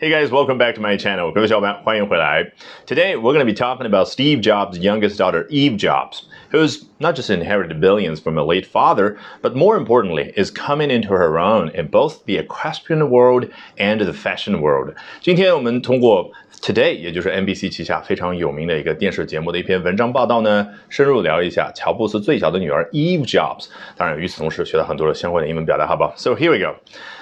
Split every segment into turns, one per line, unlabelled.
Hey guys, welcome back to my channel. 各位小伙伴，欢迎回来。Today we're going to be talking about Steve Jobs' youngest daughter, Eve Jobs, who's not just inherited billions from a late father, but more importantly, is coming into her own in both the equestrian world and the fashion world. 今天我们通过 Today，也就是 NBC 旗下非常有名的一个电视节目的一篇文章报道呢，深入聊一下乔布斯最小的女儿 Eve Jobs。当然，与此同时学到很多的相关的英文表达，好不好？So here we go.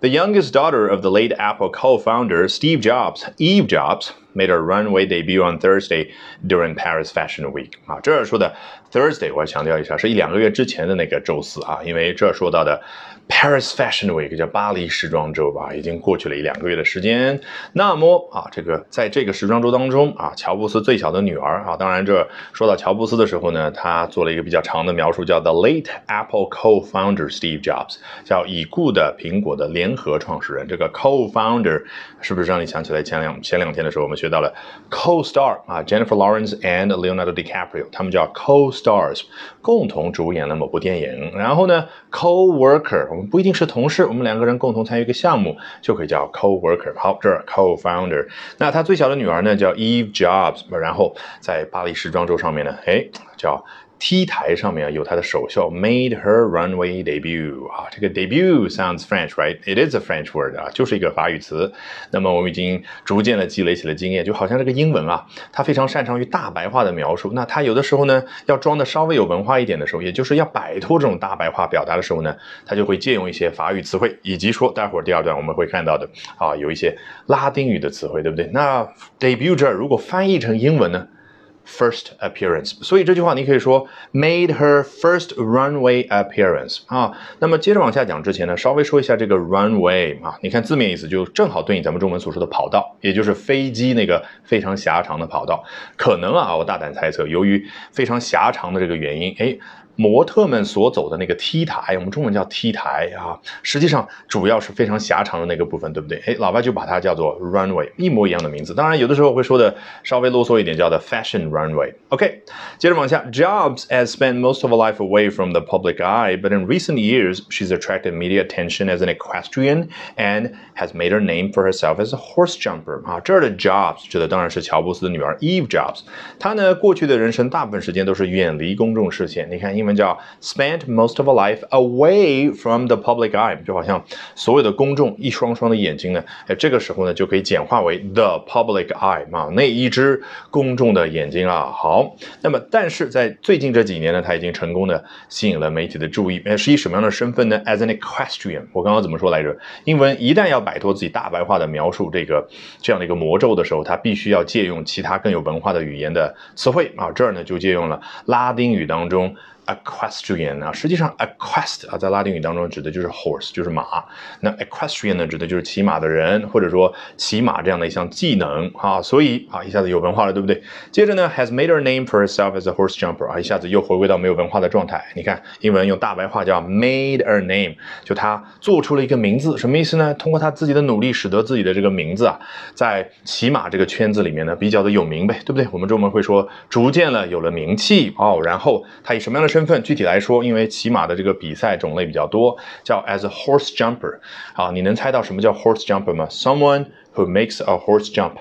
The youngest daughter of the late Apple co-founder Steve Jobs, Eve Jobs, made a runway debut on Thursday during Paris Fashion Week. 啊，这儿说的 Thursday，我要强调一下，是一两个月之前的那个周四啊，因为这儿说到的 Paris Fashion Week 叫巴黎时装周吧，已经过去了一两个月的时间。那么啊，这个在这个时装周当中啊，乔布斯最小的女儿啊，当然这说到乔布斯的时候呢，他做了一个比较长的描述，叫 The late Apple co-founder Steve Jobs，叫已故的苹果的联合创始人，这个 co-founder 是不是让你想起来前两前两天的时候，我们学到了 co-star 啊，Jennifer Lawrence and Leonardo DiCaprio，他们叫 co-stars，共同主演了某部电影。然后呢，co-worker，我们不一定是同事，我们两个人共同参与一个项目就可以叫 co-worker。好，这儿 co-founder，那他最小的女儿呢叫 Eve Jobs，然后在巴黎时装周上面呢，哎，叫。T 台上面啊有她的首秀，made her runway debut 啊，这个 debut sounds French, right? It is a French word 啊，就是一个法语词。那么我们已经逐渐的积累起了经验，就好像这个英文啊，它非常擅长于大白话的描述。那它有的时候呢，要装的稍微有文化一点的时候，也就是要摆脱这种大白话表达的时候呢，它就会借用一些法语词汇，以及说待会儿第二段我们会看到的啊，有一些拉丁语的词汇，对不对？那 debut 这儿如果翻译成英文呢？First appearance，所以这句话你可以说 made her first runway appearance 啊。那么接着往下讲之前呢，稍微说一下这个 runway 啊。你看字面意思就正好对应咱们中文所说的跑道，也就是飞机那个非常狭长的跑道。可能啊，我大胆猜测，由于非常狭长的这个原因，哎。模特们所走的那个 T 台，我们中文叫 T 台啊，实际上主要是非常狭长的那个部分，对不对？哎，老外就把它叫做 runway，一模一样的名字。当然，有的时候会说的稍微啰嗦一点，叫做 fashion runway。OK，接着往下，Jobs has spent most of her life away from the public eye, but in recent years she's attracted media attention as an equestrian and has made her name for herself as a horse jumper。啊，这儿的 Jobs 指的当然是乔布斯的女儿 Eve Jobs。她呢，过去的人生大部分时间都是远离公众视线。你看，因为们叫 spent most of a life away from the public eye，就好像所有的公众一双双的眼睛呢，哎，这个时候呢就可以简化为 the public eye 嘛，那一只公众的眼睛啊。好，那么但是在最近这几年呢，他已经成功的吸引了媒体的注意，哎，是以什么样的身份呢？As an equestrian，我刚刚怎么说来着？英文一旦要摆脱自己大白话的描述这个这样的一个魔咒的时候，他必须要借用其他更有文化的语言的词汇啊。这儿呢就借用了拉丁语当中。Equestrian 啊，实际上 equest 啊，在拉丁语当中指的就是 horse，就是马。那 equestrian 呢，指的就是骑马的人，或者说骑马这样的一项技能啊。所以啊，一下子有文化了，对不对？接着呢，has made her name for herself as a horse jumper 啊，一下子又回归到没有文化的状态。你看，英文用大白话叫 made her name，就她做出了一个名字，什么意思呢？通过她自己的努力，使得自己的这个名字啊，在骑马这个圈子里面呢，比较的有名呗，对不对？我们中文会说，逐渐了有了名气哦。然后她以什么样的身身份具体来说，因为骑马的这个比赛种类比较多，叫 as a horse jumper。好，你能猜到什么叫 horse jumper 吗？Someone who makes a horse jump，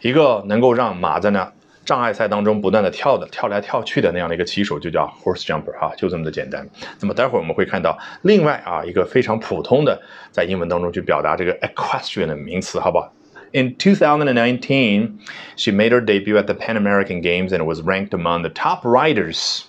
一个能够让马在那障碍赛当中不断的跳的跳来跳去的那样的一个骑手，就叫 horse jumper。哈，就这么的简单。那么待会儿我们会看到另外啊一个非常普通的在英文当中去表达这个 equestrian 的名词，好不好？In 2019, she made her debut at the Pan American Games and was ranked among the top riders.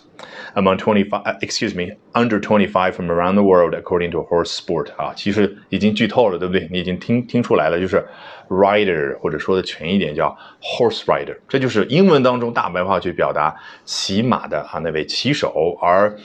Among 25, uh, excuse me, under twenty from around the world, according to Horse Sport 啊，其实已经剧透了，对不对？你已经听听出来了，就是 rider 或者说的全一点叫 horse rider，这就是英文当中大白话去表达骑马的啊那位骑手，而。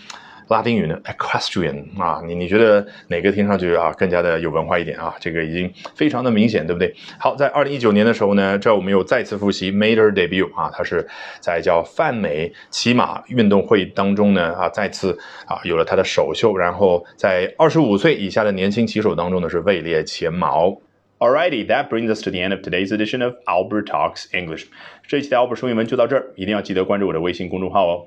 拉丁语呢，equestrian 啊，你你觉得哪个听上去啊更加的有文化一点啊？这个已经非常的明显，对不对？好，在二零一九年的时候呢，这我们又再次复习 madeer debut 啊，它是在叫泛美骑马运动会当中呢啊再次啊有了他的首秀，然后在二十五岁以下的年轻骑手当中呢是位列前茅。Alrighty, that brings us to the end of today's edition of Albert Talks English。这一期的 Albert 说英文就到这儿，一定要记得关注我的微信公众号哦。